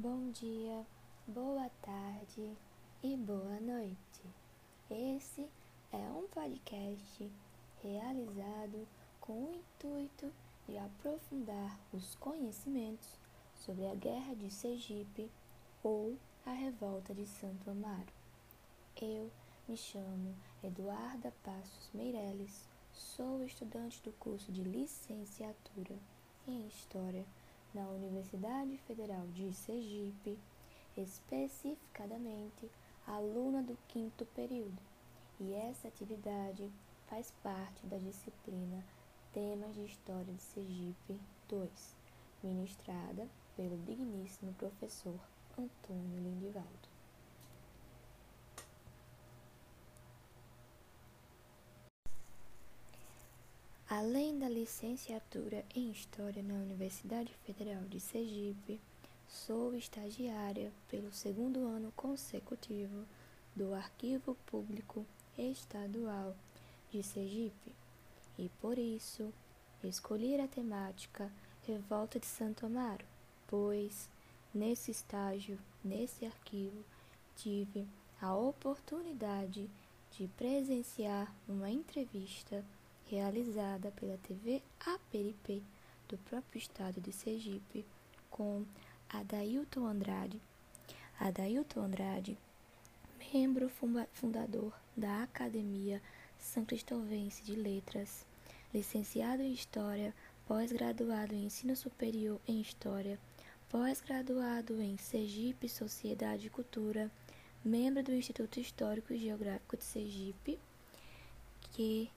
Bom dia, boa tarde e boa noite. Esse é um podcast realizado com o intuito de aprofundar os conhecimentos sobre a Guerra de Sergipe ou a Revolta de Santo Amaro. Eu me chamo Eduarda Passos Meireles, sou estudante do curso de licenciatura em História na Universidade Federal de Sergipe, especificadamente aluna do quinto período, e essa atividade faz parte da disciplina Temas de História de Sergipe 2, ministrada pelo digníssimo professor Antônio Lindivaldo. Além da licenciatura em História na Universidade Federal de Sergipe, sou estagiária pelo segundo ano consecutivo do Arquivo Público Estadual de Sergipe. E, por isso, escolhi a temática Revolta de Santo Amaro, pois, nesse estágio, nesse arquivo, tive a oportunidade de presenciar uma entrevista realizada pela TV Aperipê do próprio estado de Sergipe com Adailton Andrade. Adailton Andrade, membro fundador da Academia São Cristóvense de Letras, licenciado em História, pós-graduado em Ensino Superior em História, pós-graduado em Sergipe Sociedade e Cultura, membro do Instituto Histórico e Geográfico de Sergipe, que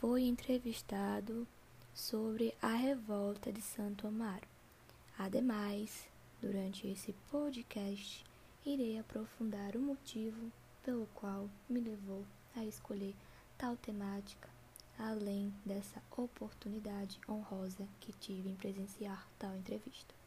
foi entrevistado sobre a revolta de Santo Amaro. Ademais, durante esse podcast, irei aprofundar o motivo pelo qual me levou a escolher tal temática, além dessa oportunidade honrosa que tive em presenciar tal entrevista.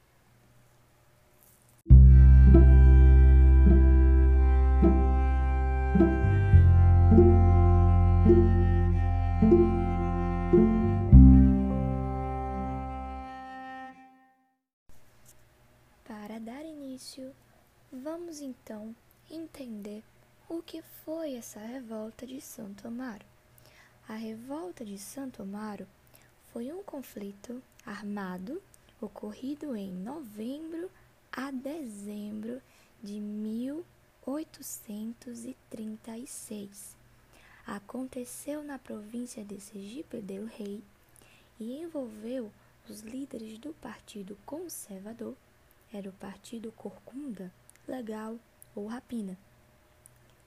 Essa revolta de Santo Amaro. A revolta de Santo Amaro foi um conflito armado ocorrido em novembro a dezembro de 1836. Aconteceu na província de Sergipe del Rei e envolveu os líderes do Partido Conservador era o Partido Corcunda, Legal ou Rapina,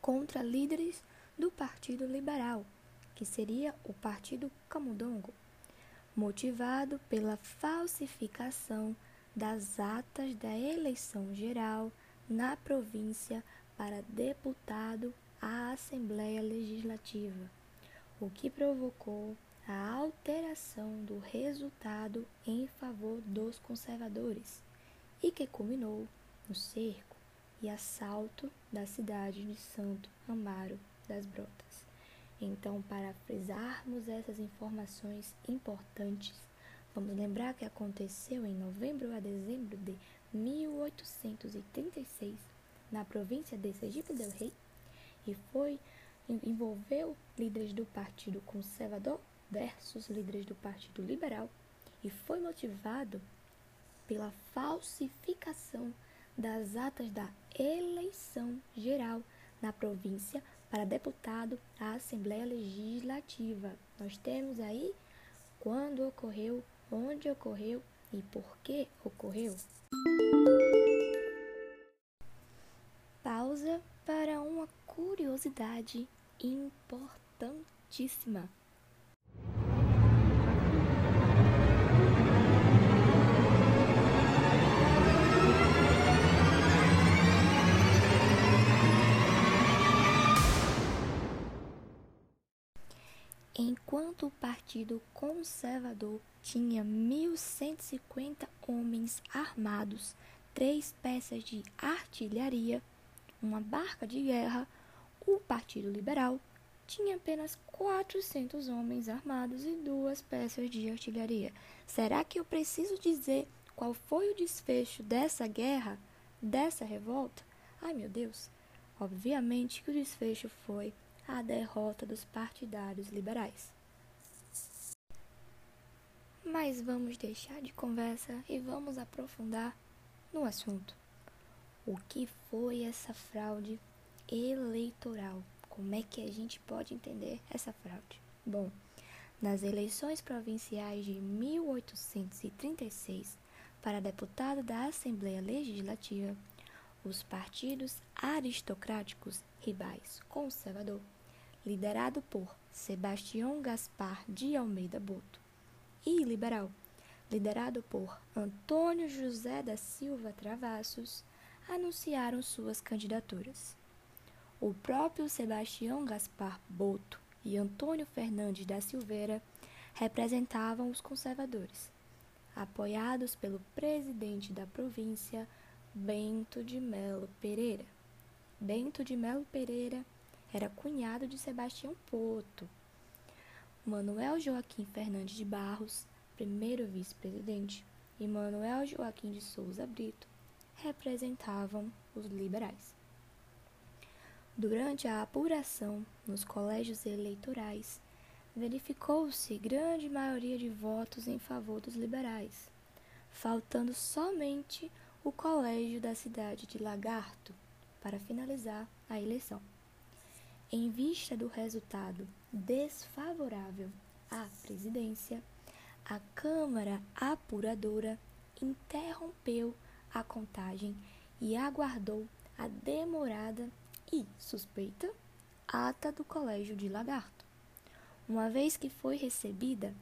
contra líderes do Partido Liberal, que seria o Partido Camundongo, motivado pela falsificação das atas da eleição geral na província para deputado à Assembleia Legislativa, o que provocou a alteração do resultado em favor dos conservadores e que culminou no cerco e assalto da cidade de Santo Amaro das Brotas. Então, para frisarmos essas informações importantes, vamos lembrar que aconteceu em novembro a dezembro de 1836 na província de Sergipe del Rei e foi envolveu líderes do Partido Conservador versus líderes do Partido Liberal e foi motivado pela falsificação das atas da eleição geral na província para deputado à Assembleia Legislativa. Nós temos aí quando ocorreu, onde ocorreu e por que ocorreu. Pausa para uma curiosidade importantíssima. Enquanto o Partido Conservador tinha 1.150 homens armados, três peças de artilharia, uma barca de guerra, o Partido Liberal tinha apenas 400 homens armados e duas peças de artilharia. Será que eu preciso dizer qual foi o desfecho dessa guerra? dessa revolta? Ai meu Deus! Obviamente que o desfecho foi a derrota dos partidários liberais. Mas vamos deixar de conversa e vamos aprofundar no assunto. O que foi essa fraude eleitoral? Como é que a gente pode entender essa fraude? Bom, nas eleições provinciais de 1836 para deputado da Assembleia Legislativa, os partidos aristocráticos rivais conservador, liderado por Sebastião Gaspar de Almeida Boto, e liberal, liderado por Antônio José da Silva Travassos, anunciaram suas candidaturas. O próprio Sebastião Gaspar Boto e Antônio Fernandes da Silveira representavam os conservadores, apoiados pelo presidente da província, Bento de Melo Pereira. Bento de Melo Pereira era cunhado de Sebastião Boto. Manuel Joaquim Fernandes de Barros, primeiro vice-presidente, e Manuel Joaquim de Souza Brito representavam os liberais. Durante a apuração nos colégios eleitorais, verificou-se grande maioria de votos em favor dos liberais, faltando somente o colégio da cidade de Lagarto para finalizar a eleição. Em vista do resultado desfavorável à presidência, a Câmara Apuradora interrompeu a contagem e aguardou a demorada e suspeita ata do Colégio de Lagarto. Uma vez que foi recebida,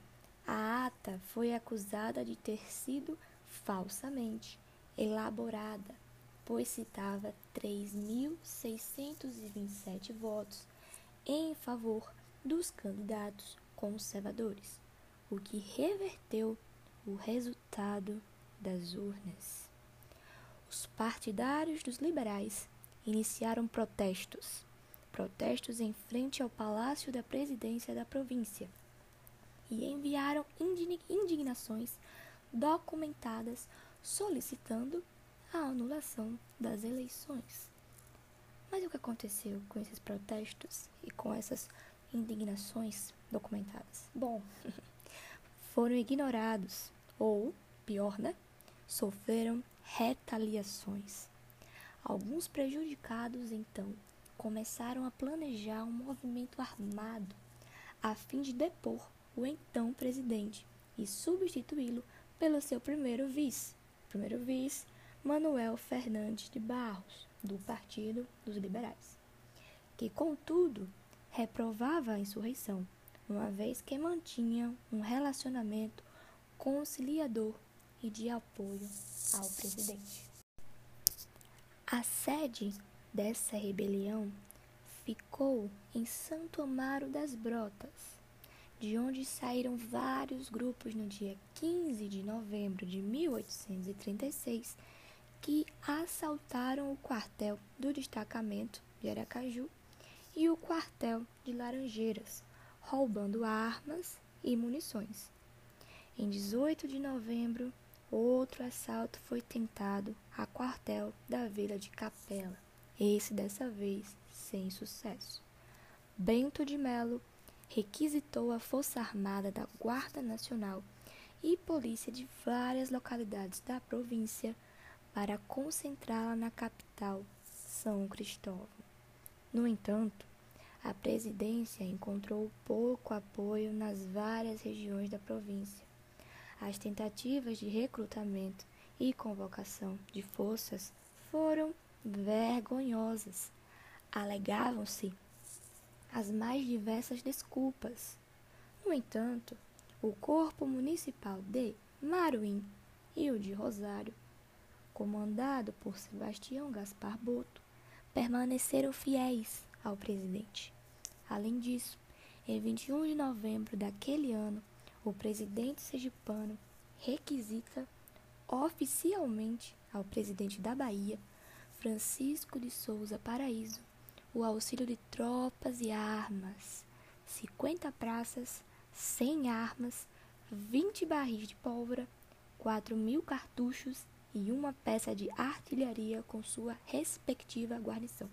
a ata foi acusada de ter sido falsamente elaborada, pois citava 3.627 votos em favor dos candidatos conservadores, o que reverteu o resultado das urnas. Os partidários dos liberais iniciaram protestos. Protestos em frente ao Palácio da Presidência da província e enviaram indignações documentadas solicitando a anulação das eleições. Mas o que aconteceu com esses protestos e com essas indignações documentadas? Bom, foram ignorados ou, pior, né? Sofreram retaliações. Alguns prejudicados, então, começaram a planejar um movimento armado a fim de depor o então presidente e substituí-lo pelo seu primeiro vice, primeiro vice, Manuel Fernandes de Barros, do Partido dos Liberais, que, contudo, reprovava a insurreição, uma vez que mantinha um relacionamento conciliador e de apoio ao presidente. A sede dessa rebelião ficou em Santo Amaro das Brotas, de onde saíram vários grupos no dia 15 de novembro de 1836 que assaltaram o quartel do destacamento de Aracaju e o quartel de Laranjeiras, roubando armas e munições. Em 18 de novembro, Outro assalto foi tentado a quartel da vila de Capela, esse dessa vez sem sucesso. Bento de Melo requisitou a Força Armada da Guarda Nacional e polícia de várias localidades da província para concentrá-la na capital, São Cristóvão. No entanto, a presidência encontrou pouco apoio nas várias regiões da província as tentativas de recrutamento e convocação de forças foram vergonhosas. Alegavam-se as mais diversas desculpas. No entanto, o Corpo Municipal de Maruim e o de Rosário, comandado por Sebastião Gaspar Boto, permaneceram fiéis ao presidente. Além disso, em 21 de novembro daquele ano, o presidente sergipano requisita oficialmente ao presidente da Bahia, Francisco de Souza Paraíso, o auxílio de tropas e armas, 50 praças, 100 armas, 20 barris de pólvora, 4 mil cartuchos e uma peça de artilharia com sua respectiva guarnição,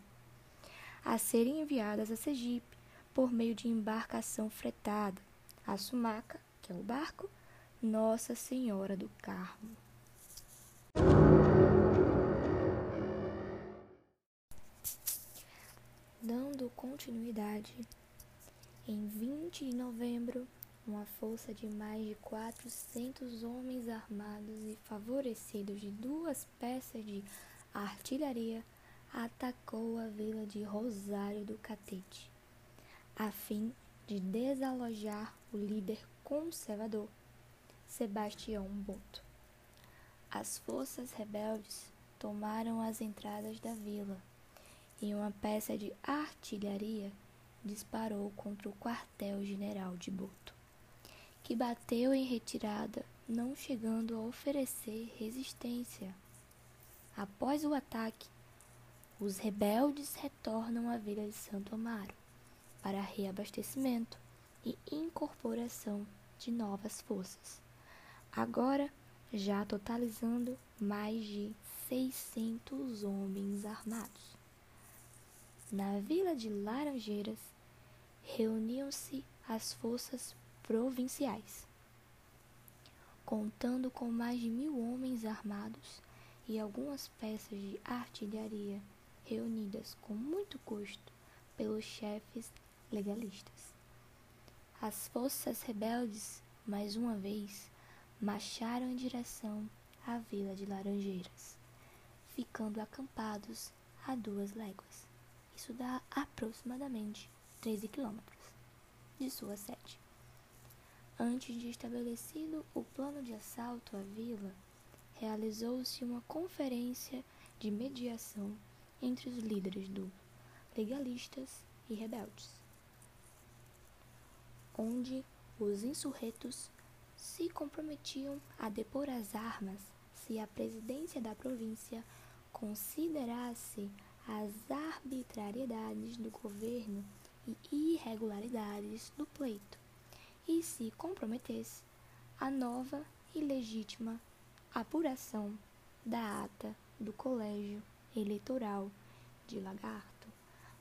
a serem enviadas a Sergipe por meio de embarcação fretada, a Sumaca, que é o barco, Nossa Senhora do Carmo. Dando continuidade, em 20 de novembro, uma força de mais de 400 homens armados e favorecidos de duas peças de artilharia atacou a vila de Rosário do Catete, a fim de desalojar o líder conservador, Sebastião Boto. As forças rebeldes tomaram as entradas da vila e uma peça de artilharia disparou contra o quartel-general de Boto, que bateu em retirada, não chegando a oferecer resistência. Após o ataque, os rebeldes retornam à vila de Santo Amaro para reabastecimento e incorporação de novas forças. Agora, já totalizando mais de 600 homens armados. Na vila de Laranjeiras, reuniam-se as forças provinciais, contando com mais de mil homens armados e algumas peças de artilharia reunidas com muito custo pelos chefes legalistas. As forças rebeldes, mais uma vez, marcharam em direção à vila de Laranjeiras, ficando acampados a duas léguas. Isso dá aproximadamente 13 quilômetros de sua sede. Antes de estabelecido o plano de assalto à vila, realizou-se uma conferência de mediação entre os líderes do legalistas e rebeldes, onde os insurretos se comprometiam a depor as armas se a presidência da província considerasse as arbitrariedades do governo e irregularidades do pleito e se comprometesse a nova e legítima apuração da ata do Colégio Eleitoral de Lagarto.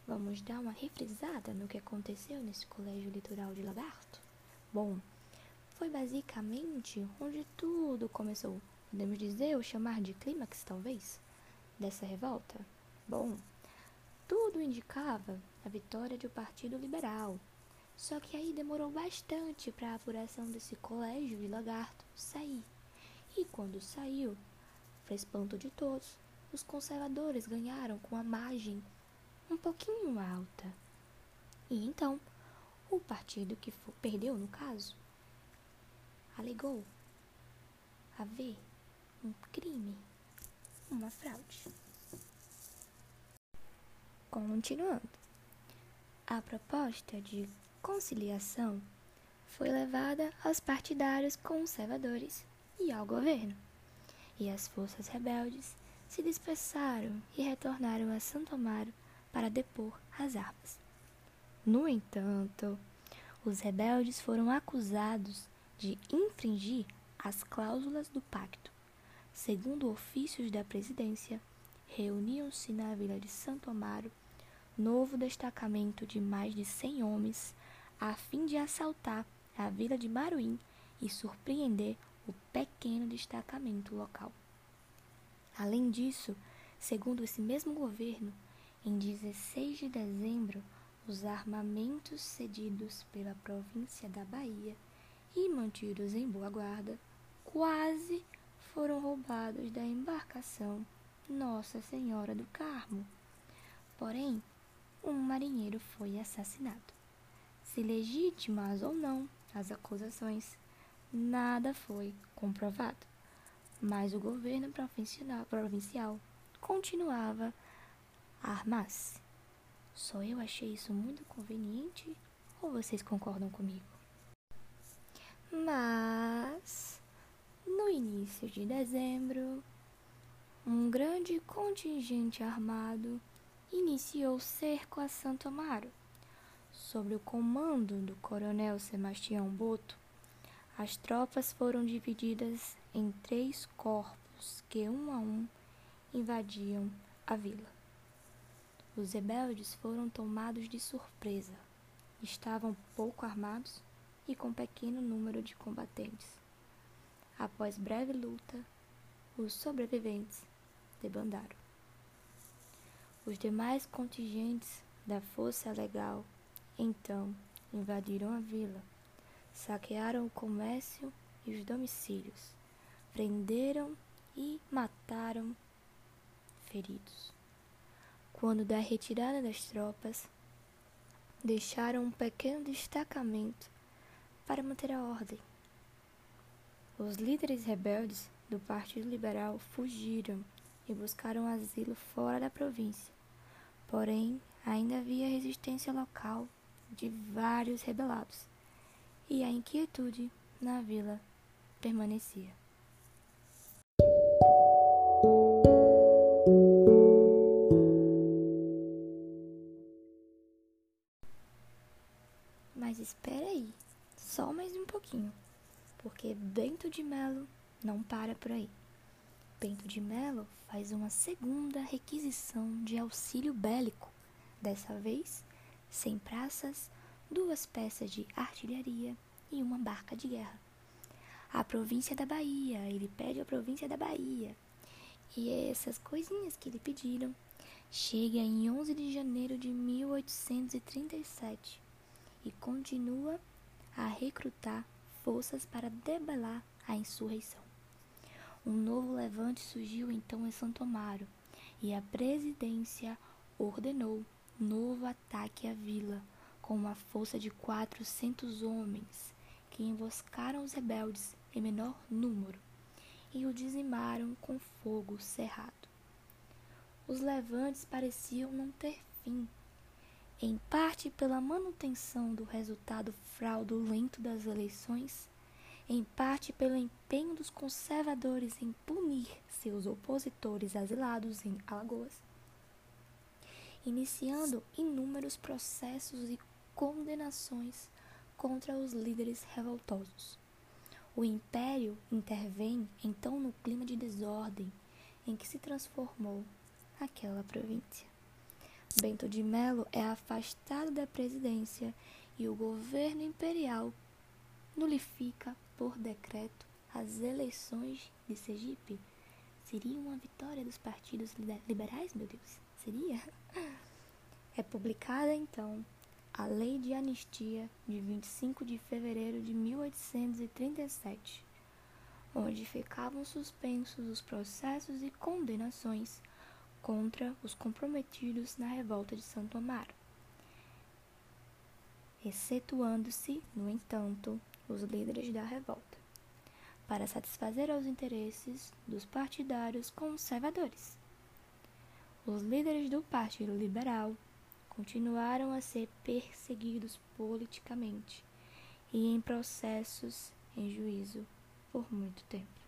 Vamos dar uma refrisada no que aconteceu nesse Colégio Eleitoral de Lagarto? Bom, foi basicamente onde tudo começou. Podemos dizer ou chamar de clímax, talvez, dessa revolta? Bom, tudo indicava a vitória do Partido Liberal. Só que aí demorou bastante para a apuração desse colégio de lagarto sair. E quando saiu, para espanto de todos, os conservadores ganharam com a margem um pouquinho alta. E então, o partido que perdeu, no caso, alegou haver um crime, uma fraude. Continuando, a proposta de conciliação foi levada aos partidários conservadores e ao governo, e as forças rebeldes se dispersaram e retornaram a Santo Amaro para depor as armas. No entanto, os rebeldes foram acusados de infringir as cláusulas do pacto. Segundo ofícios da presidência, reuniam-se na vila de Santo Amaro novo destacamento de mais de cem homens a fim de assaltar a vila de Maruim e surpreender o pequeno destacamento local. Além disso, segundo esse mesmo governo, em 16 de dezembro, os armamentos cedidos pela província da Bahia e mantidos em boa guarda quase foram roubados da embarcação Nossa Senhora do Carmo. Porém, um marinheiro foi assassinado. Se legítimas ou não as acusações, nada foi comprovado. Mas o governo provincial continuava a armar-se. Só eu achei isso muito conveniente ou vocês concordam comigo? Mas, no início de dezembro, um grande contingente armado iniciou cerco a Santo Amaro. Sob o comando do coronel Sebastião Boto, as tropas foram divididas em três corpos que, um a um, invadiam a vila. Os rebeldes foram tomados de surpresa. Estavam pouco armados e com pequeno número de combatentes. Após breve luta, os sobreviventes debandaram. Os demais contingentes da força legal então invadiram a vila, saquearam o comércio e os domicílios, prenderam e mataram feridos. Quando da retirada das tropas, deixaram um pequeno destacamento para manter a ordem. Os líderes rebeldes do Partido Liberal fugiram e buscaram asilo fora da província. Porém, ainda havia resistência local de vários rebelados, e a inquietude na vila permanecia. Mas espera aí, só mais um pouquinho, porque Bento de Melo não para por aí. Bento de Melo faz uma segunda requisição de auxílio bélico, dessa vez sem praças, duas peças de artilharia e uma barca de guerra. A província da Bahia, ele pede a província da Bahia. E essas coisinhas que lhe pediram chega em 11 de janeiro de 1837 e continua a recrutar forças para debelar a insurreição. Um novo levante surgiu então em Santo Amaro e a presidência ordenou novo ataque à vila, com uma força de quatrocentos homens, que emboscaram os rebeldes em menor número e o dizimaram com fogo cerrado. Os levantes pareciam não ter fim, em parte pela manutenção do resultado fraudulento das eleições, em parte pelo empenho dos conservadores em punir seus opositores asilados em Alagoas iniciando inúmeros processos e condenações contra os líderes revoltosos. O império intervém então no clima de desordem em que se transformou aquela província. Bento de Melo é afastado da presidência e o governo imperial nulifica por decreto as eleições de Sergipe. Seria uma vitória dos partidos liberais, meu Deus? Seria? É publicada então a Lei de Anistia de 25 de fevereiro de 1837, onde ficavam suspensos os processos e condenações contra os comprometidos na revolta de Santo Amaro, excetuando-se, no entanto, os líderes da revolta, para satisfazer aos interesses dos partidários conservadores. Os líderes do Partido Liberal continuaram a ser perseguidos politicamente e em processos em juízo por muito tempo.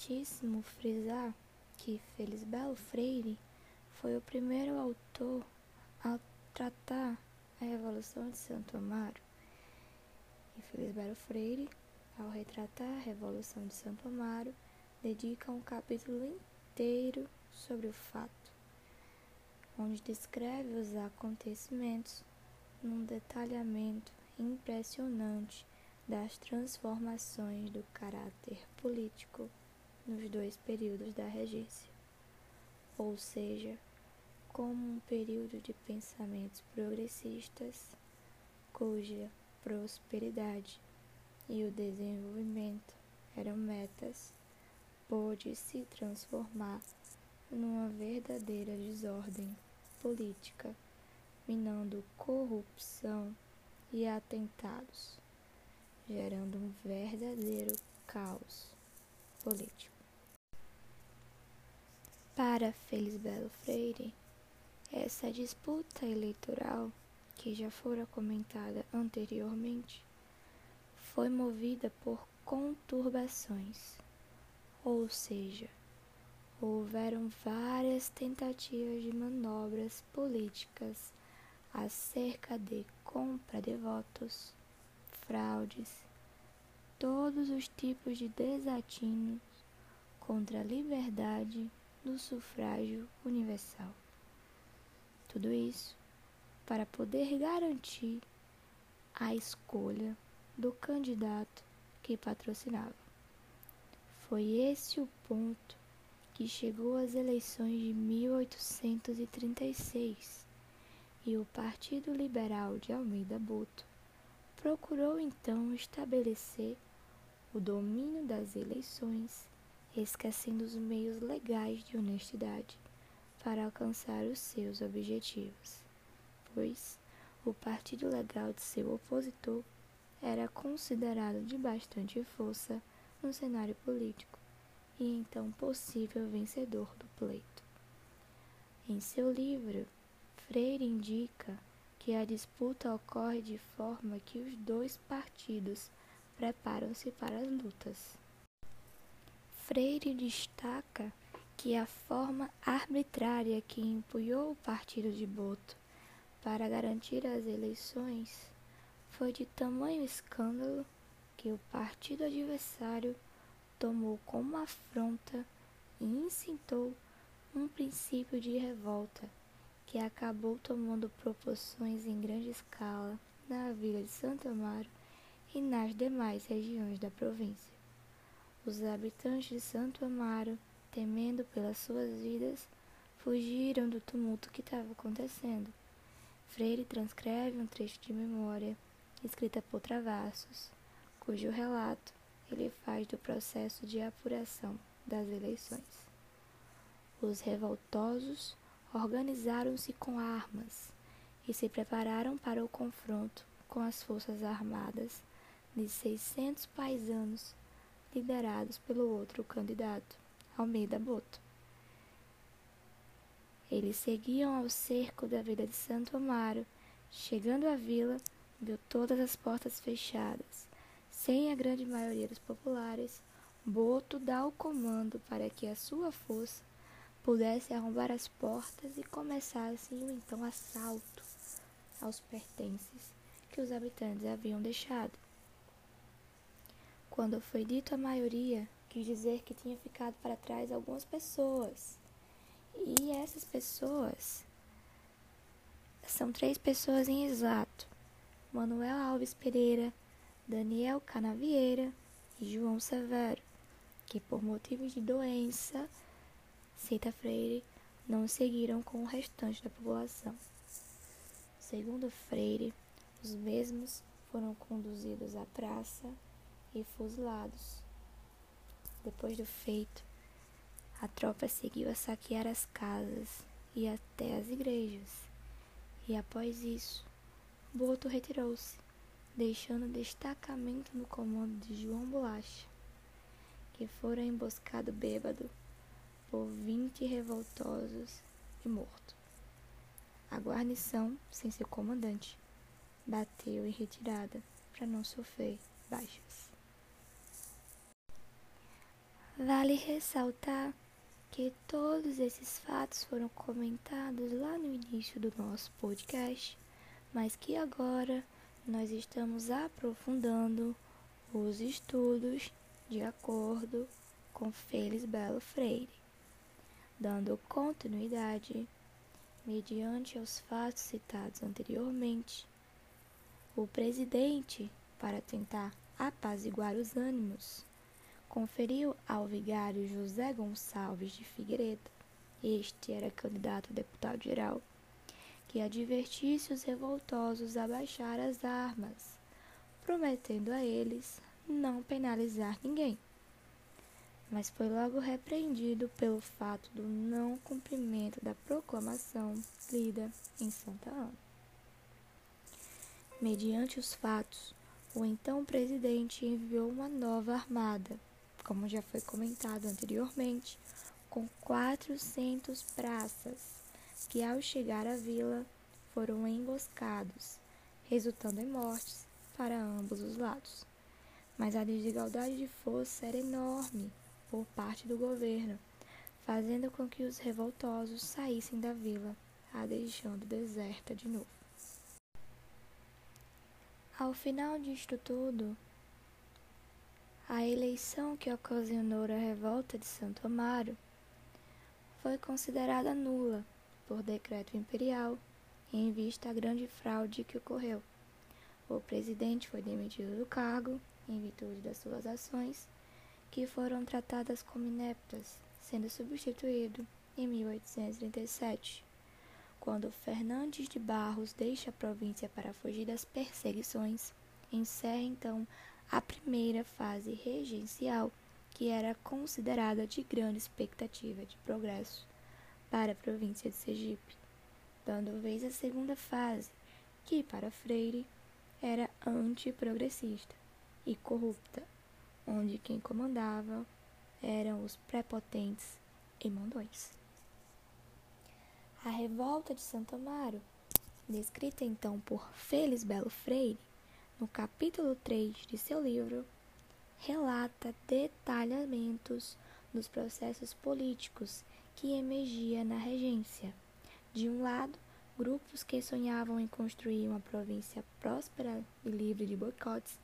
Importantíssimo frisar que Felisbelo Freire foi o primeiro autor a tratar a Revolução de Santo Amaro. E Felisbelo Freire, ao retratar a Revolução de Santo Amaro, dedica um capítulo inteiro sobre o fato, onde descreve os acontecimentos num detalhamento impressionante das transformações do caráter político nos dois períodos da regência, ou seja, como um período de pensamentos progressistas cuja prosperidade e o desenvolvimento eram metas, pôde se transformar numa verdadeira desordem política, minando corrupção e atentados gerando um verdadeiro caos político. Para Felisbelo Freire, essa disputa eleitoral, que já fora comentada anteriormente, foi movida por conturbações, ou seja, houveram várias tentativas de manobras políticas acerca de compra de votos, fraudes, todos os tipos de desatinos contra a liberdade do sufrágio universal. Tudo isso para poder garantir a escolha do candidato que patrocinava. Foi esse o ponto que chegou às eleições de 1836 e o Partido Liberal de Almeida Boto procurou então estabelecer o domínio das eleições, esquecendo os meios legais de honestidade para alcançar os seus objetivos, pois o partido legal de seu opositor era considerado de bastante força no cenário político e então possível vencedor do pleito. Em seu livro, Freire indica que a disputa ocorre de forma que os dois partidos preparam-se para as lutas. Freire destaca que a forma arbitrária que empunhou o partido de Boto para garantir as eleições foi de tamanho escândalo que o partido adversário tomou como afronta e incitou um princípio de revolta que acabou tomando proporções em grande escala na vila de Santo Amaro e nas demais regiões da província. Os habitantes de Santo Amaro, temendo pelas suas vidas, fugiram do tumulto que estava acontecendo Freire transcreve um trecho de memória escrita por Travassos, cujo relato ele faz do processo de apuração das eleições. Os revoltosos organizaram-se com armas e se prepararam para o confronto com as forças armadas de 600 paisanos liderados pelo outro candidato, Almeida Boto. Eles seguiam ao cerco da vila de Santo Amaro. Chegando à vila, viu todas as portas fechadas. Sem a grande maioria dos populares, Boto dá o comando para que a sua força pudesse arrombar as portas e começasse então assalto aos pertences que os habitantes haviam deixado. Quando foi dito a maioria, quis dizer que tinha ficado para trás algumas pessoas e essas pessoas são três pessoas em exato: Manuel Alves Pereira, Daniel Canavieira e João Severo, que por motivos de doença, Cita Freire, não seguiram com o restante da população. Segundo Freire, os mesmos foram conduzidos à praça e fuzilados. Depois do feito, a tropa seguiu a saquear as casas e até as igrejas. E após isso, Boto retirou-se, deixando destacamento no comando de João Bolacha, que fora emboscado bêbado por vinte revoltosos e morto. A guarnição, sem seu comandante, bateu em retirada para não sofrer baixas. Vale ressaltar que todos esses fatos foram comentados lá no início do nosso podcast, mas que agora nós estamos aprofundando os estudos de acordo com Félix Belo Freire, dando continuidade mediante aos fatos citados anteriormente. O presidente, para tentar apaziguar os ânimos, conferiu ao vigário José Gonçalves de Figueiredo, este era candidato a deputado-geral, que advertisse os revoltosos a baixar as armas, prometendo a eles não penalizar ninguém. Mas foi logo repreendido pelo fato do não cumprimento da proclamação lida em Santa Ana. Mediante os fatos, o então presidente enviou uma nova armada como já foi comentado anteriormente, com 400 praças que, ao chegar à vila, foram emboscados, resultando em mortes para ambos os lados. mas a desigualdade de força era enorme por parte do governo, fazendo com que os revoltosos saíssem da vila, a deixando deserta de novo. Ao final disto tudo, a eleição que ocasionou a revolta de Santo Amaro foi considerada nula por decreto imperial em vista à grande fraude que ocorreu. O presidente foi demitido do cargo em virtude das suas ações, que foram tratadas como ineptas, sendo substituído em 1837, quando Fernandes de Barros deixa a província para fugir das perseguições, encerra então a primeira fase regencial, que era considerada de grande expectativa de progresso para a província de Sergipe, dando vez à segunda fase, que para Freire era antiprogressista e corrupta, onde quem comandava eram os prepotentes e mandões. A revolta de Santo Amaro, descrita então por Félix Belo Freire, no capítulo 3 de seu livro, relata detalhamentos dos processos políticos que emergia na regência. De um lado, grupos que sonhavam em construir uma província próspera e livre de boicotes,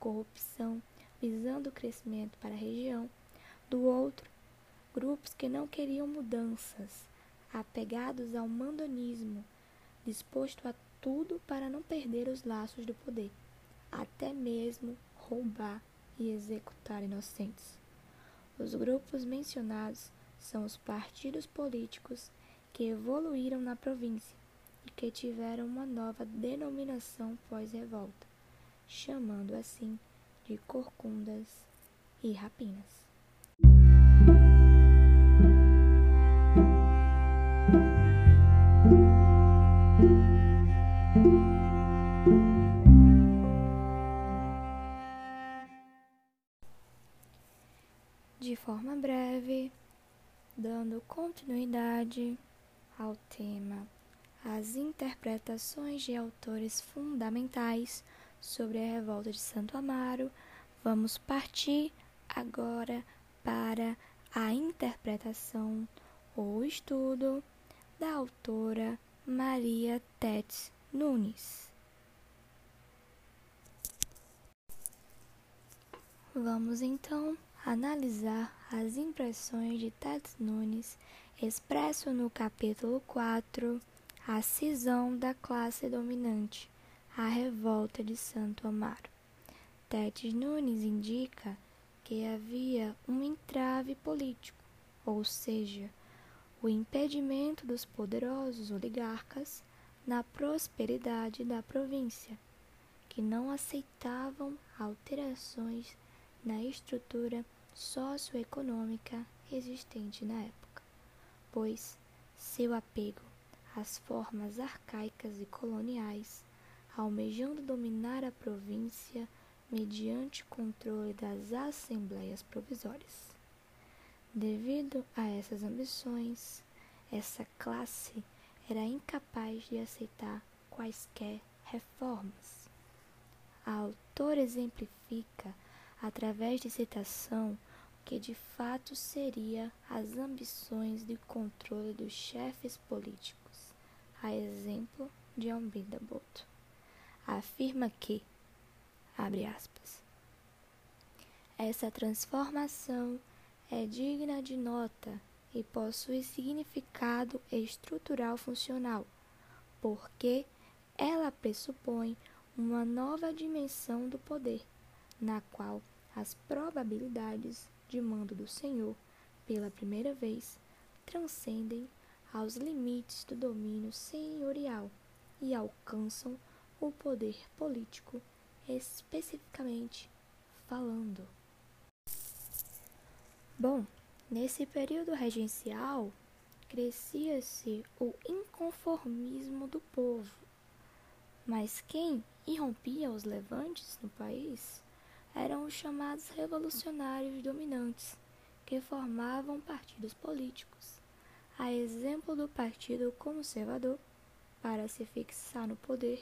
corrupção, visando o crescimento para a região. Do outro, grupos que não queriam mudanças, apegados ao mandonismo, disposto a tudo para não perder os laços do poder até mesmo roubar e executar inocentes. Os grupos mencionados são os partidos políticos que evoluíram na província e que tiveram uma nova denominação pós-revolta, chamando assim de corcundas e rapinas. Forma breve, dando continuidade ao tema as interpretações de autores fundamentais sobre a revolta de Santo Amaro, vamos partir agora para a interpretação ou estudo da autora Maria Tetz Nunes. Vamos então analisar as impressões de Ted Nunes expresso no capítulo 4, A cisão da classe dominante, a revolta de Santo Amaro. Ted Nunes indica que havia um entrave político, ou seja, o impedimento dos poderosos oligarcas na prosperidade da província, que não aceitavam alterações na estrutura socioeconômica existente na época, pois seu apego às formas arcaicas e coloniais, almejando dominar a província mediante controle das assembleias provisórias. Devido a essas ambições, essa classe era incapaz de aceitar quaisquer reformas. A autora exemplifica através de citação, que de fato seria as ambições de controle dos chefes políticos, a exemplo de Almeida Boto. Afirma que, abre aspas, essa transformação é digna de nota e possui significado estrutural funcional, porque ela pressupõe uma nova dimensão do poder na qual as probabilidades de mando do Senhor, pela primeira vez, transcendem aos limites do domínio senhorial e alcançam o poder político, especificamente falando. Bom, nesse período regencial, crescia-se o inconformismo do povo. Mas quem irrompia os levantes no país eram os chamados revolucionários dominantes, que formavam partidos políticos, a exemplo do Partido Conservador, para se fixar no poder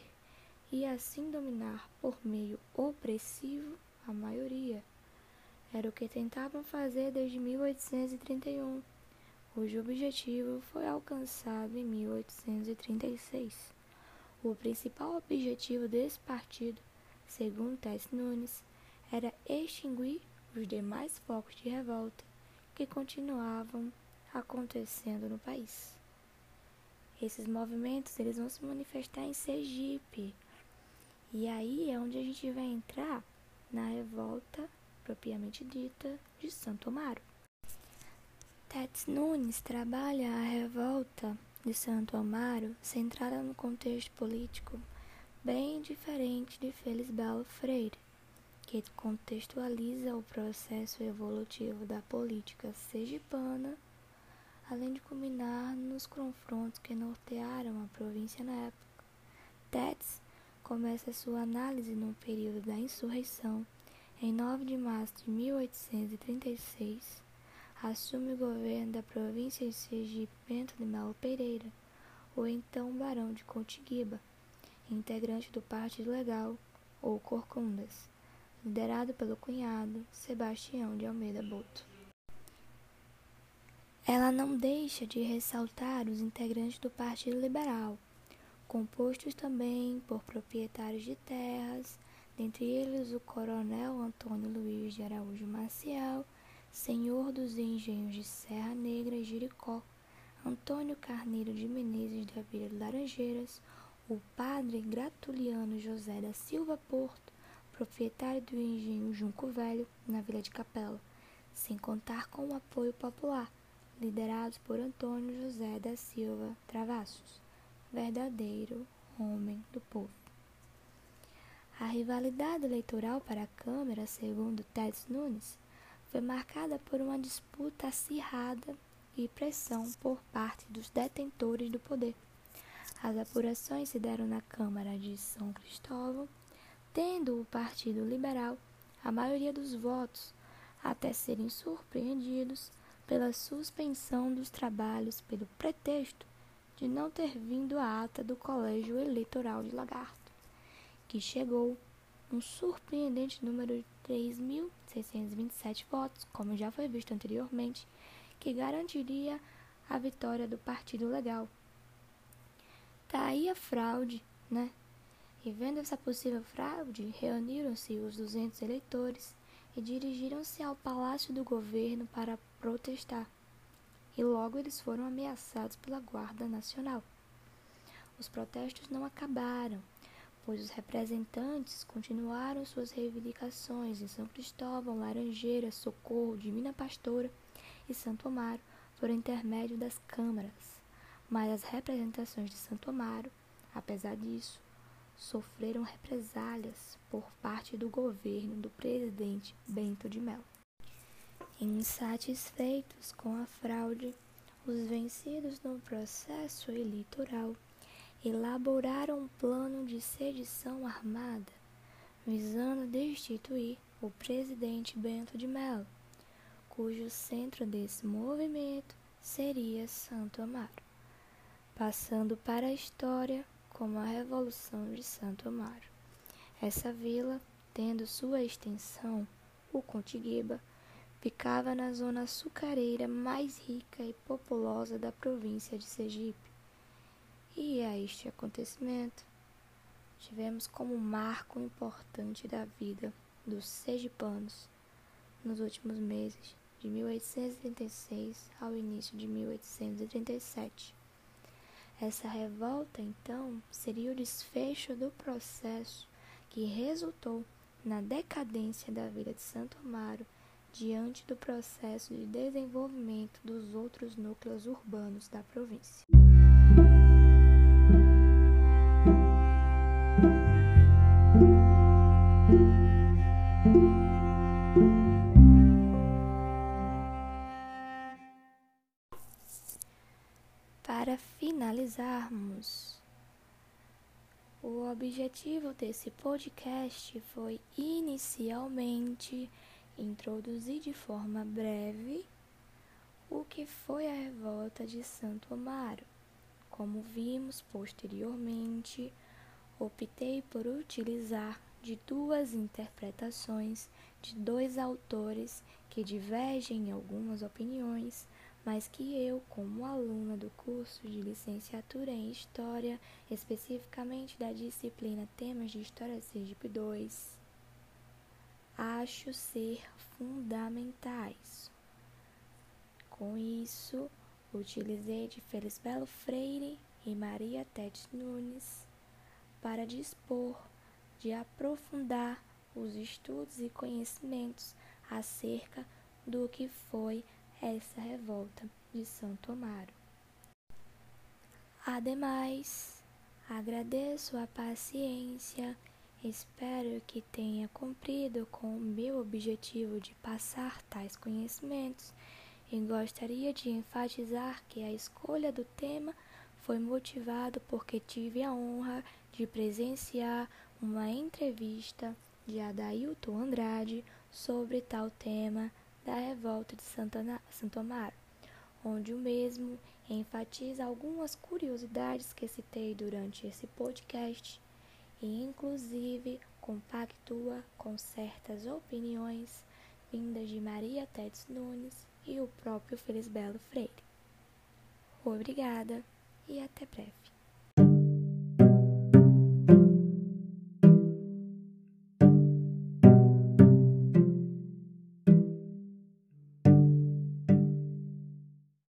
e assim dominar por meio opressivo a maioria. Era o que tentavam fazer desde 1831, cujo objetivo foi alcançado em 1836. O principal objetivo desse partido, segundo Tess Nunes, era extinguir os demais focos de revolta que continuavam acontecendo no país. Esses movimentos eles vão se manifestar em Sergipe. E aí é onde a gente vai entrar na revolta propriamente dita de Santo Amaro. Tets Nunes trabalha a revolta de Santo Amaro centrada no contexto político bem diferente de Felisbelo Freire, que contextualiza o processo evolutivo da política sergipana, além de culminar nos confrontos que nortearam a província na época. Tets começa sua análise no período da insurreição em 9 de março de 1836, assume o governo da província de Sergipe Bento de Melo Pereira, o então Barão de Contiguiba, integrante do Partido Legal, ou Corcundas, liderado pelo cunhado Sebastião de Almeida Boto. Ela não deixa de ressaltar os integrantes do Partido Liberal, compostos também por proprietários de terras, dentre eles o coronel Antônio Luiz de Araújo Maciel, senhor dos engenhos de Serra Negra e Jericó, Antônio Carneiro de Menezes da Vila Laranjeiras, o padre Gratuliano José da Silva Porto, proprietário do engenho Junco Velho, na Vila de Capela, sem contar com o apoio popular, liderados por Antônio José da Silva Travassos, verdadeiro homem do povo. A rivalidade eleitoral para a Câmara, segundo Ted Nunes, foi marcada por uma disputa acirrada e pressão por parte dos detentores do poder. As apurações se deram na Câmara de São Cristóvão, tendo o Partido Liberal a maioria dos votos, até serem surpreendidos pela suspensão dos trabalhos pelo pretexto de não ter vindo a ata do Colégio Eleitoral de Lagarto que chegou um surpreendente número de 3.627 votos, como já foi visto anteriormente, que garantiria a vitória do Partido Legal. Tá aí a fraude, né? E vendo essa possível fraude, reuniram-se os 200 eleitores e dirigiram-se ao palácio do governo para protestar. E logo eles foram ameaçados pela Guarda Nacional. Os protestos não acabaram pois os representantes continuaram suas reivindicações em São Cristóvão, Laranjeira, Socorro, Divina Pastora e Santo Amaro por intermédio das câmaras. Mas as representações de Santo Amaro, apesar disso, sofreram represálias por parte do governo do presidente Bento de Melo. Insatisfeitos com a fraude, os vencidos no processo eleitoral elaboraram um plano de sedição armada visando destituir o presidente Bento de Melo, cujo centro desse movimento seria Santo Amaro, passando para a história como a Revolução de Santo Amaro. Essa vila, tendo sua extensão, o Contiguiba, ficava na zona açucareira mais rica e populosa da província de Sergipe e a este acontecimento, tivemos como marco importante da vida dos sergipanos nos últimos meses de 1836 ao início de 1837. Essa revolta, então, seria o desfecho do processo que resultou na decadência da vida de Santo Amaro diante do processo de desenvolvimento dos outros núcleos urbanos da província. Para finalizarmos, o objetivo desse podcast foi inicialmente introduzir de forma breve o que foi a revolta de Santo Amaro. Como vimos posteriormente, optei por utilizar de duas interpretações de dois autores que divergem em algumas opiniões, mas que eu, como aluna do curso de licenciatura em História, especificamente da disciplina Temas de História Sergipe 2, acho ser fundamentais. Com isso, utilizei de Felisbelo Freire e Maria Tetes Nunes para dispor de aprofundar os estudos e conhecimentos acerca do que foi essa revolta de Santo Amaro. Ademais, agradeço a paciência, espero que tenha cumprido com o meu objetivo de passar tais conhecimentos e gostaria de enfatizar que a escolha do tema foi motivado porque tive a honra de presenciar uma entrevista de Adailton Andrade sobre tal tema da revolta de Santo Amaro, onde o mesmo enfatiza algumas curiosidades que citei durante esse podcast e inclusive compactua com certas opiniões vindas de Maria Tetes Nunes e o próprio Felisbelo Freire. Obrigada e até breve.